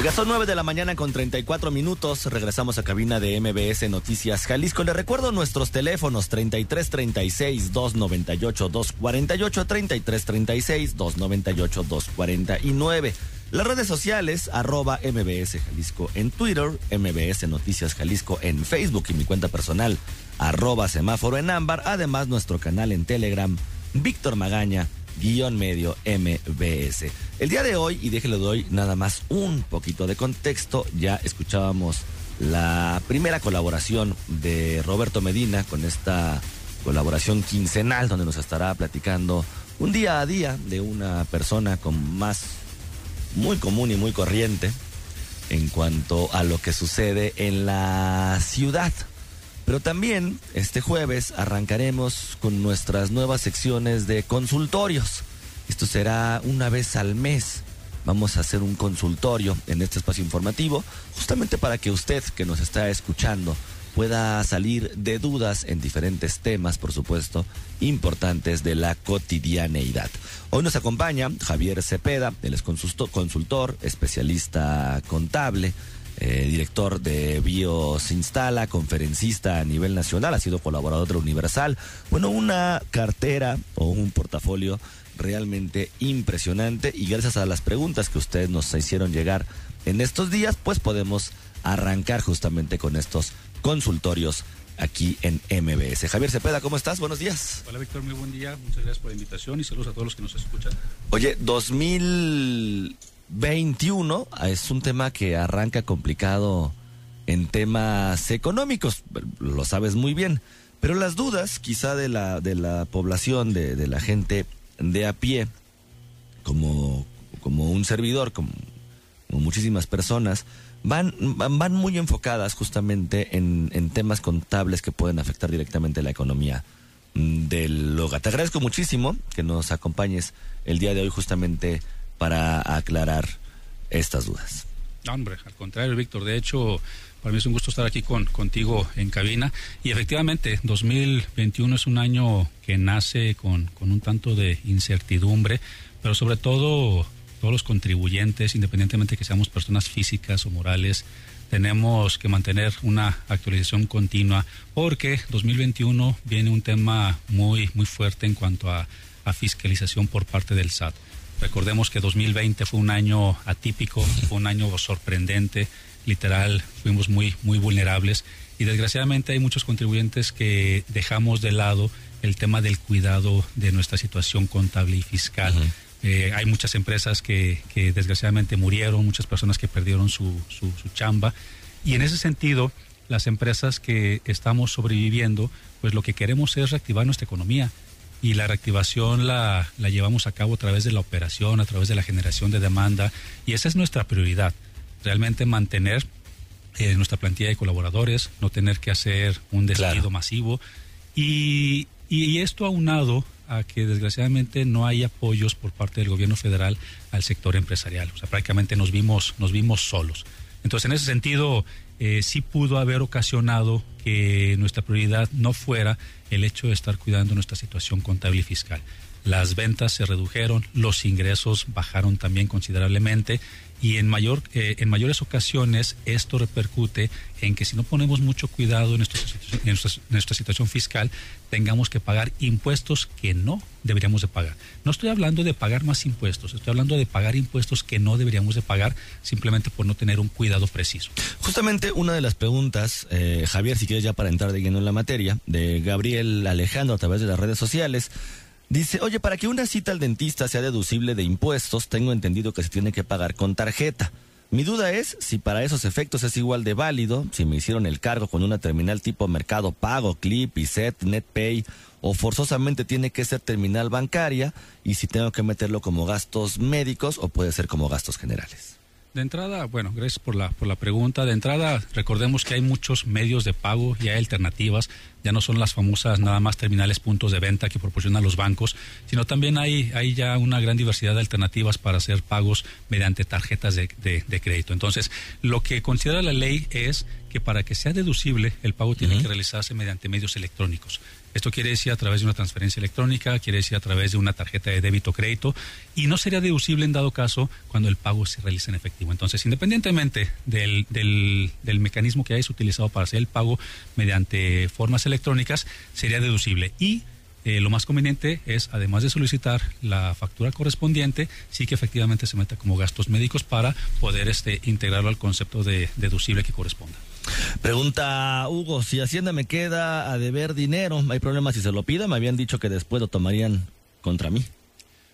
Oiga, son 9 de la mañana con 34 minutos. Regresamos a cabina de MBS Noticias Jalisco. Le recuerdo nuestros teléfonos 33 36 298 248 33 36 298 249. Las redes sociales, arroba MBS Jalisco en Twitter, MBS Noticias Jalisco en Facebook y mi cuenta personal, arroba semáforo en ámbar. Además, nuestro canal en Telegram, Víctor Magaña guion medio MBS. El día de hoy, y déjelo doy nada más un poquito de contexto, ya escuchábamos la primera colaboración de Roberto Medina con esta colaboración quincenal donde nos estará platicando un día a día de una persona con más muy común y muy corriente en cuanto a lo que sucede en la ciudad. Pero también este jueves arrancaremos con nuestras nuevas secciones de consultorios. Esto será una vez al mes. Vamos a hacer un consultorio en este espacio informativo, justamente para que usted que nos está escuchando pueda salir de dudas en diferentes temas, por supuesto, importantes de la cotidianeidad. Hoy nos acompaña Javier Cepeda, él es consultor, especialista contable, eh, director de Bios Instala, conferencista a nivel nacional, ha sido colaborador de Universal. Bueno, una cartera o un portafolio realmente impresionante y gracias a las preguntas que ustedes nos hicieron llegar en estos días, pues podemos arrancar justamente con estos consultorios aquí en MBS. Javier Cepeda, ¿cómo estás? Buenos días. Hola Víctor, muy buen día. Muchas gracias por la invitación y saludos a todos los que nos escuchan. Oye, 2000 21 es un tema que arranca complicado en temas económicos, lo sabes muy bien, pero las dudas quizá de la, de la población, de, la gente de a pie, como, como un servidor, como, como muchísimas personas, van, van muy enfocadas justamente en, en temas contables que pueden afectar directamente la economía del hogar. Te agradezco muchísimo que nos acompañes el día de hoy justamente para aclarar estas dudas. No, hombre, al contrario, Víctor. De hecho, para mí es un gusto estar aquí con, contigo en cabina. Y efectivamente, 2021 es un año que nace con, con un tanto de incertidumbre, pero sobre todo todos los contribuyentes, independientemente de que seamos personas físicas o morales, tenemos que mantener una actualización continua porque 2021 viene un tema muy, muy fuerte en cuanto a, a fiscalización por parte del SAT. Recordemos que 2020 fue un año atípico, fue un año sorprendente, literal, fuimos muy, muy vulnerables. Y desgraciadamente hay muchos contribuyentes que dejamos de lado el tema del cuidado de nuestra situación contable y fiscal. Eh, hay muchas empresas que, que, desgraciadamente murieron, muchas personas que perdieron su, su, su chamba. Y en ese sentido las empresas que estamos sobreviviendo, pues lo que queremos es reactivar nuestra economía y la reactivación la, la, llevamos a cabo a través de la operación, a través de la generación de demanda y esa es nuestra prioridad, realmente mantener eh, nuestra plantilla de colaboradores, no tener que hacer un despido claro. masivo y, y, y, esto aunado a que desgraciadamente no hay apoyos por parte del gobierno federal al sector empresarial, o sea, prácticamente nos vimos, nos vimos solos. Entonces, en ese sentido, eh, sí pudo haber ocasionado que nuestra prioridad no fuera el hecho de estar cuidando nuestra situación contable y fiscal. Las ventas se redujeron, los ingresos bajaron también considerablemente y en mayor eh, en mayores ocasiones esto repercute en que si no ponemos mucho cuidado en, nuestra, situación fiscal tengamos que pagar impuestos que no deberíamos de pagar. No estoy hablando de pagar más impuestos estoy hablando de pagar impuestos que no deberíamos de pagar simplemente por no tener un cuidado preciso. Justamente una de las preguntas eh, Javier si quieres ya para entrar de lleno en la materia de Gabriel Alejandro a través de las redes sociales Dice, oye, para que una cita al dentista sea deducible de impuestos, tengo entendido que se tiene que pagar con tarjeta. Mi duda es si para esos efectos es igual de válido, si me hicieron el cargo con una terminal tipo Mercado Pago, Clip, ISET, NetPay, o forzosamente tiene que ser terminal bancaria, y si tengo que meterlo como gastos médicos o puede ser como gastos generales. De entrada, bueno, gracias por la, por la pregunta. De entrada, recordemos que hay muchos medios de pago y hay alternativas. Ya no son las famosas nada más terminales puntos de venta que proporcionan los bancos, sino también hay, hay ya una gran diversidad de alternativas para hacer pagos mediante tarjetas de, de, crédito. Entonces, lo que considera la ley es que para que sea deducible, el pago tiene que realizarse mediante medios electrónicos. Esto quiere decir a través de una transferencia electrónica, quiere decir a través de una tarjeta de débito o crédito y no sería deducible en dado caso cuando el pago se realiza en efectivo. Entonces, independientemente del, del, del mecanismo que hayas utilizado para hacer el pago mediante formas electrónicas, sería deducible. Y eh, lo más conveniente es, además de solicitar la factura correspondiente, sí que efectivamente se meta como gastos médicos para poder este, integrarlo al concepto de deducible que corresponda. Pregunta Hugo, si Hacienda me queda a deber dinero, ¿hay problema si se lo pida? Me habían dicho que después lo tomarían contra mí.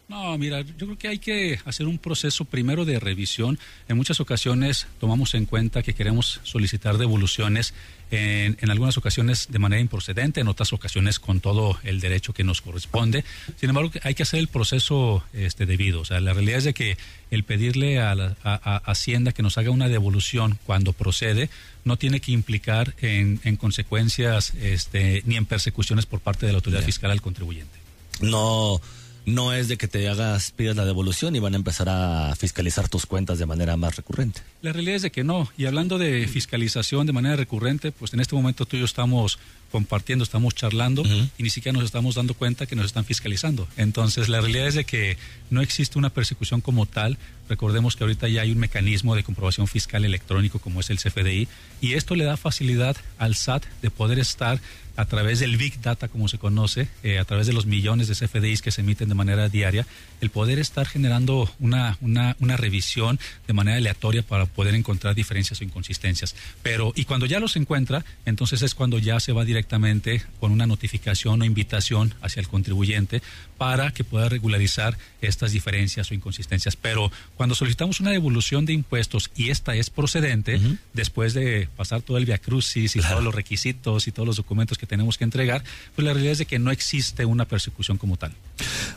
No, mira, yo creo que hay que hacer un proceso primero de revisión. En muchas ocasiones tomamos en cuenta que queremos solicitar devoluciones, en, en, algunas ocasiones de manera improcedente, en otras ocasiones con todo el derecho que nos corresponde. Sin embargo, hay que hacer el proceso este, debido. O sea, la realidad es de que el pedirle a, la, a, Hacienda que nos haga una devolución cuando procede no tiene que implicar en, en consecuencias este, ni en persecuciones por parte de la autoridad fiscal al contribuyente. No no es de que te hagas, pidas la devolución y van a empezar a fiscalizar tus cuentas de manera más recurrente. La realidad es de que no. Y hablando de fiscalización de manera recurrente, pues en este momento tú y yo estamos compartiendo, estamos charlando y ni siquiera nos estamos dando cuenta que nos están fiscalizando. Entonces, la realidad es de que no existe una persecución como tal. Recordemos que ahorita ya hay un mecanismo de comprobación fiscal electrónico como es el CFDI y esto le da facilidad al SAT de poder estar a través del Big Data, como se conoce, eh, a través de los millones de CFDIs que se emiten de manera diaria, el poder estar generando una, una, una revisión de manera aleatoria para poder encontrar diferencias o inconsistencias. Pero, y cuando ya los encuentra, entonces es cuando ya se va directamente con una notificación o invitación hacia el contribuyente para que pueda regularizar estas diferencias o inconsistencias. Pero cuando solicitamos una devolución de impuestos y esta es procedente, después de pasar todo el via crucis y todos los requisitos y todos los documentos que tenemos que entregar, pues la realidad es de que no existe una persecución como tal.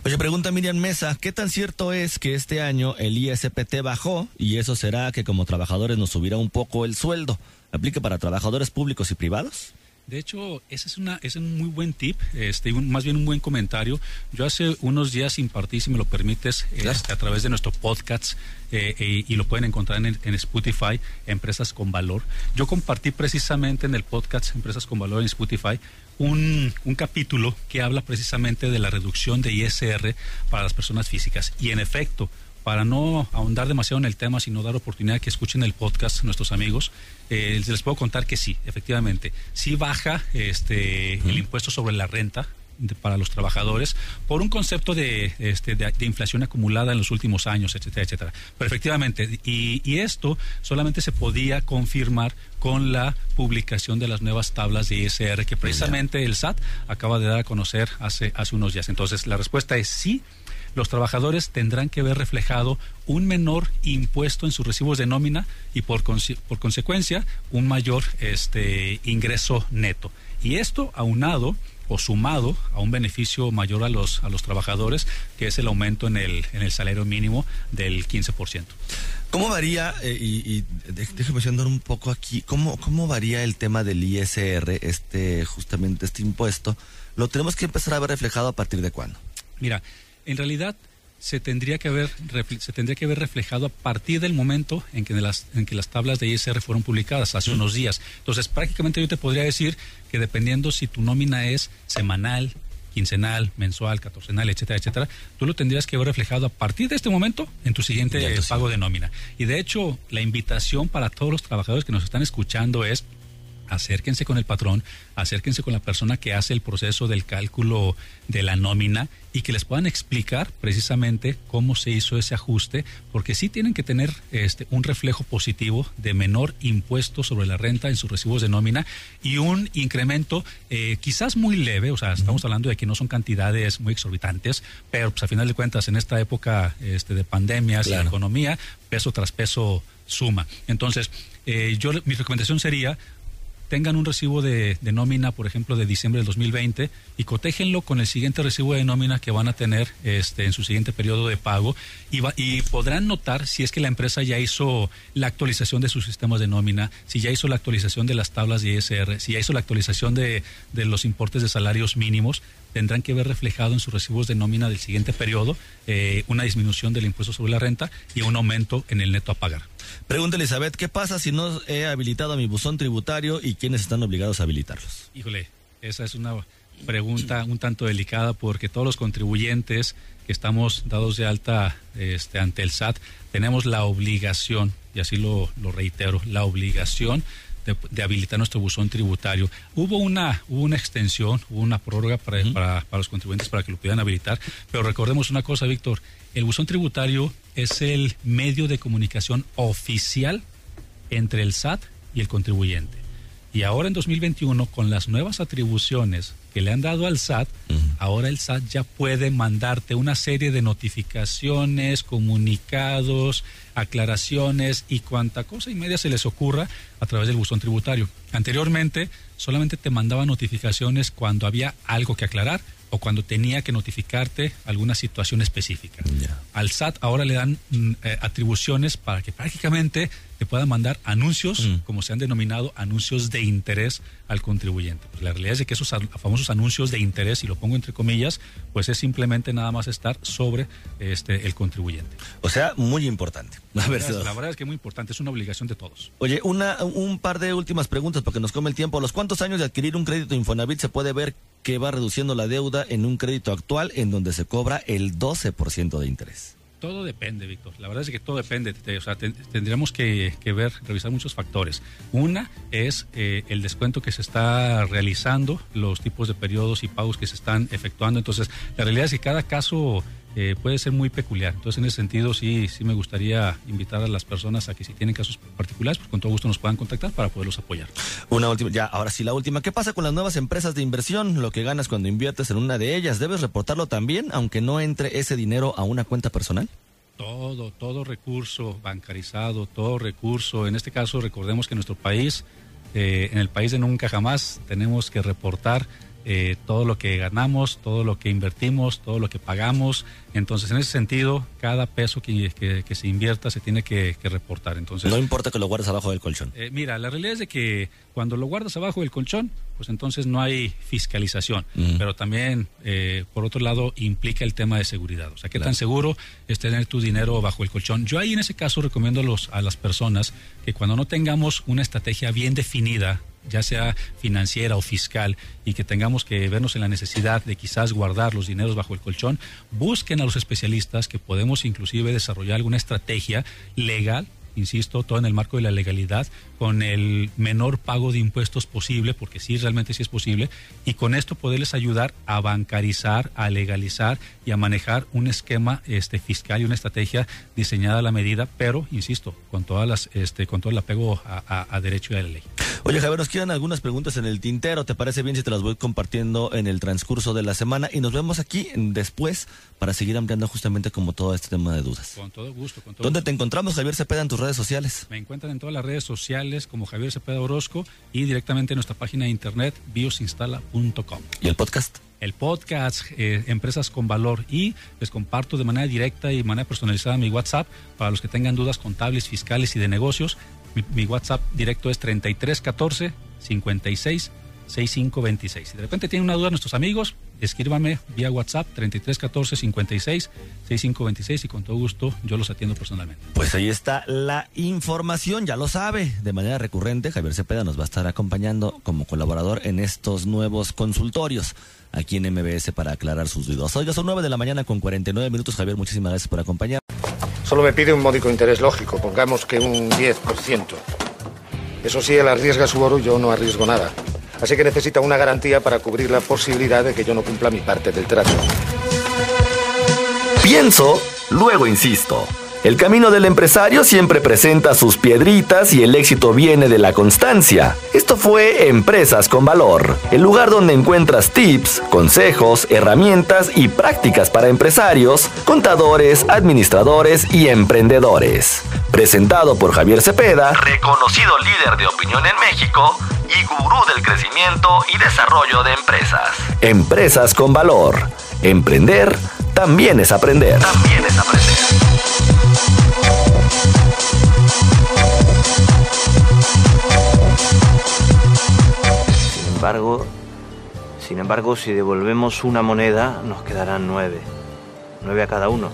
Oye, pregunta Miriam Mesa, ¿qué tan cierto es que este año el ISPT bajó y eso será que como trabajadores nos subirá un poco el sueldo? ¿Aplica para trabajadores públicos y privados? De hecho, ese es, una, es un muy buen tip, este, más bien un buen comentario. Yo hace unos días impartí, si me lo permites, este, a través de nuestro podcast, eh, eh, y lo pueden encontrar en, en, Spotify, Empresas con Valor. Yo compartí precisamente en el podcast Empresas con Valor en Spotify un, un capítulo que habla precisamente de la reducción de ISR para las personas físicas. Y en efecto, para no ahondar demasiado en el tema, sino dar oportunidad que escuchen el podcast nuestros amigos, eh, les puedo contar que sí, efectivamente, sí baja este, el impuesto sobre la renta para los trabajadores por un concepto de, este, de, inflación acumulada en los últimos años, etcétera, etcétera. Pero efectivamente, y, y, esto solamente se podía confirmar con la publicación de las nuevas tablas de ISR que precisamente el SAT acaba de dar a conocer hace, hace unos días. Entonces, la respuesta es sí los trabajadores tendrán que ver reflejado un menor impuesto en sus recibos de nómina y por, por consecuencia un mayor este, ingreso neto. Y esto aunado o sumado a un beneficio mayor a los, a los trabajadores, que es el aumento en el, en el salario mínimo del 15%. ¿Cómo varía, eh, y, y déjeme andar un poco aquí, ¿cómo, cómo varía el tema del ISR, este, justamente este impuesto? ¿Lo tenemos que empezar a ver reflejado a partir de cuándo? Mira, en realidad se tendría que haber se tendría que ver reflejado a partir del momento en que las en que las tablas de ISR fueron publicadas hace unos días. Entonces, prácticamente yo te podría decir que dependiendo si tu nómina es semanal, quincenal, mensual, catorcenal, etcétera, etcétera, tú lo tendrías que ver reflejado a partir de este momento en tu siguiente pago de nómina. Y de hecho, la invitación para todos los trabajadores que nos están escuchando es acérquense con el patrón, acérquense con la persona que hace el proceso del cálculo de la nómina y que les puedan explicar precisamente cómo se hizo ese ajuste, porque sí tienen que tener este un reflejo positivo de menor impuesto sobre la renta en sus recibos de nómina y un incremento eh, quizás muy leve, o sea, estamos hablando de que no son cantidades muy exorbitantes, pero pues a final de cuentas en esta época este, de pandemias y la economía, peso tras peso suma. Entonces, eh, yo mi recomendación sería tengan un recibo de, nómina, por ejemplo, de diciembre del 2020 y cotéjenlo con el siguiente recibo de nómina que van a tener este, en su siguiente periodo de pago y, y podrán notar si es que la empresa ya hizo la actualización de sus sistemas de nómina, si ya hizo la actualización de las tablas de ISR, si ya hizo la actualización de, de los importes de salarios mínimos, tendrán que ver reflejado en sus recibos de nómina del siguiente periodo eh, una disminución del impuesto sobre la renta y un aumento en el neto a pagar. Pregunta Elizabeth, ¿qué pasa si no he habilitado mi buzón tributario y quiénes están obligados a habilitarlos? Híjole, esa es una pregunta un tanto delicada porque todos los contribuyentes que estamos dados de alta este, ante el SAT tenemos la obligación, y así lo reitero, la obligación de, habilitar nuestro buzón tributario. Hubo una, una extensión, hubo una prórroga para, para, para, los contribuyentes para que lo pudieran habilitar, pero recordemos una cosa, Víctor, el buzón tributario es el medio de comunicación oficial entre el SAT y el contribuyente. Y ahora en 2021, con las nuevas atribuciones que le han dado al SAT, ahora el SAT ya puede mandarte una serie de notificaciones, comunicados, aclaraciones y cuanta cosa y media se les ocurra a través del buzón tributario. Anteriormente solamente te mandaba notificaciones cuando había algo que aclarar o cuando tenía que notificarte alguna situación específica. Al SAT ahora le dan mm, eh, atribuciones para que prácticamente te puedan mandar anuncios, mm. como se han denominado, anuncios de interés al contribuyente. Pues la realidad es que esos famosos anuncios de interés, y lo pongo entre comillas, pues es simplemente nada más estar sobre este el contribuyente. O sea, muy importante. La, verdad, la verdad es que muy importante, es una obligación de todos. Oye, una, un par de últimas preguntas porque nos come el tiempo. ¿A los cuántos años de adquirir un crédito Infonavit se puede ver que va reduciendo la deuda en un crédito actual en donde se cobra el 12% de interés? Todo depende, Víctor. La verdad es que todo depende. O sea, tendríamos que, ver, revisar muchos factores. Una es eh, el descuento que se está realizando, los tipos de periodos y pagos que se están efectuando. Entonces, la realidad es que cada caso eh, puede ser muy peculiar. Entonces, en ese sentido, sí, sí me gustaría invitar a las personas a que si tienen casos particulares, pues con todo gusto nos puedan contactar para poderlos apoyar. Una última, ya, ahora sí, la última. ¿Qué pasa con las nuevas empresas de inversión? Lo que ganas cuando inviertes en una de ellas, ¿debes reportarlo también, aunque no entre ese dinero a una cuenta personal? Todo, todo recurso bancarizado, todo recurso. En este caso, recordemos que en nuestro país, eh, en el país de nunca jamás, tenemos que reportar eh, todo lo que ganamos, todo lo que invertimos, todo lo que pagamos. Entonces, en ese sentido, cada peso que, que, se invierta se tiene que, reportar. Entonces, no importa que lo guardes abajo del colchón. Eh, mira, la realidad es de que cuando lo guardas abajo del colchón, pues entonces no hay fiscalización. Mm. Pero también, eh, por otro lado, implica el tema de seguridad. O sea, qué tan seguro es tener tu dinero bajo el colchón. Yo ahí en ese caso recomiendo a, los, a las personas que cuando no tengamos una estrategia bien definida ya sea financiera o fiscal, y que tengamos que vernos en la necesidad de quizás guardar los dineros bajo el colchón, busquen a los especialistas que podemos inclusive desarrollar alguna estrategia legal insisto, todo en el marco de la legalidad, con el menor pago de impuestos posible, porque sí, realmente sí es posible, y con esto poderles ayudar a bancarizar, a legalizar y a manejar un esquema este, fiscal y una estrategia diseñada a la medida, pero, insisto, con todas las, este, con todo el apego a, derecho y a la ley. Oye, Javier, nos quedan algunas preguntas en el tintero. ¿Te parece bien si te las voy compartiendo en el transcurso de la semana? Y nos vemos aquí después para seguir ampliando justamente como todo este tema de dudas. Con todo gusto. Con todo ¿Dónde te encontramos, Javier Cepeda, en tus redes sociales? Me encuentran en todas las redes sociales como Javier Cepeda Orozco y directamente en nuestra página de internet biosinstala.com. ¿Y el podcast? El podcast eh, Empresas con Valor y les comparto de manera directa y de manera personalizada mi WhatsApp para los que tengan dudas contables, fiscales y de negocios. Mi, mi WhatsApp directo es 3314 56 6526. Si de repente tienen una duda nuestros amigos, escríbame vía WhatsApp 3314 56 6526 y con todo gusto yo los atiendo personalmente. Pues ahí está la información, ya lo sabe. De manera recurrente, Javier Cepeda nos va a estar acompañando como colaborador en estos nuevos consultorios aquí en MBS para aclarar sus dudas. Hoy son 9 de la mañana con 49 minutos. Javier, muchísimas gracias por acompañar. Solo me pide un módico interés lógico, pongamos que un 10%. Eso sí, él arriesga su oro y yo no arriesgo nada. Así que necesita una garantía para cubrir la posibilidad de que yo no cumpla mi parte del trato. Pienso, luego insisto. El camino del empresario siempre presenta sus piedritas y el éxito viene de la constancia. Esto fue Empresas con Valor, el lugar donde encuentras tips, consejos, herramientas y prácticas para empresarios, contadores, administradores y emprendedores. Presentado por Javier Cepeda, reconocido líder de opinión en México y gurú del crecimiento y desarrollo de empresas. Empresas con Valor. Emprender también es aprender. También es aprender. Sin embargo, sin embargo, si devolvemos una moneda, nos quedarán nueve. Nueve a cada uno.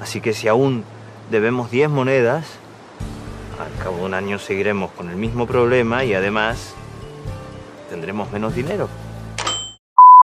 Así que si aún debemos diez monedas, cabo de un año seguiremos con el mismo problema y además tendremos menos dinero.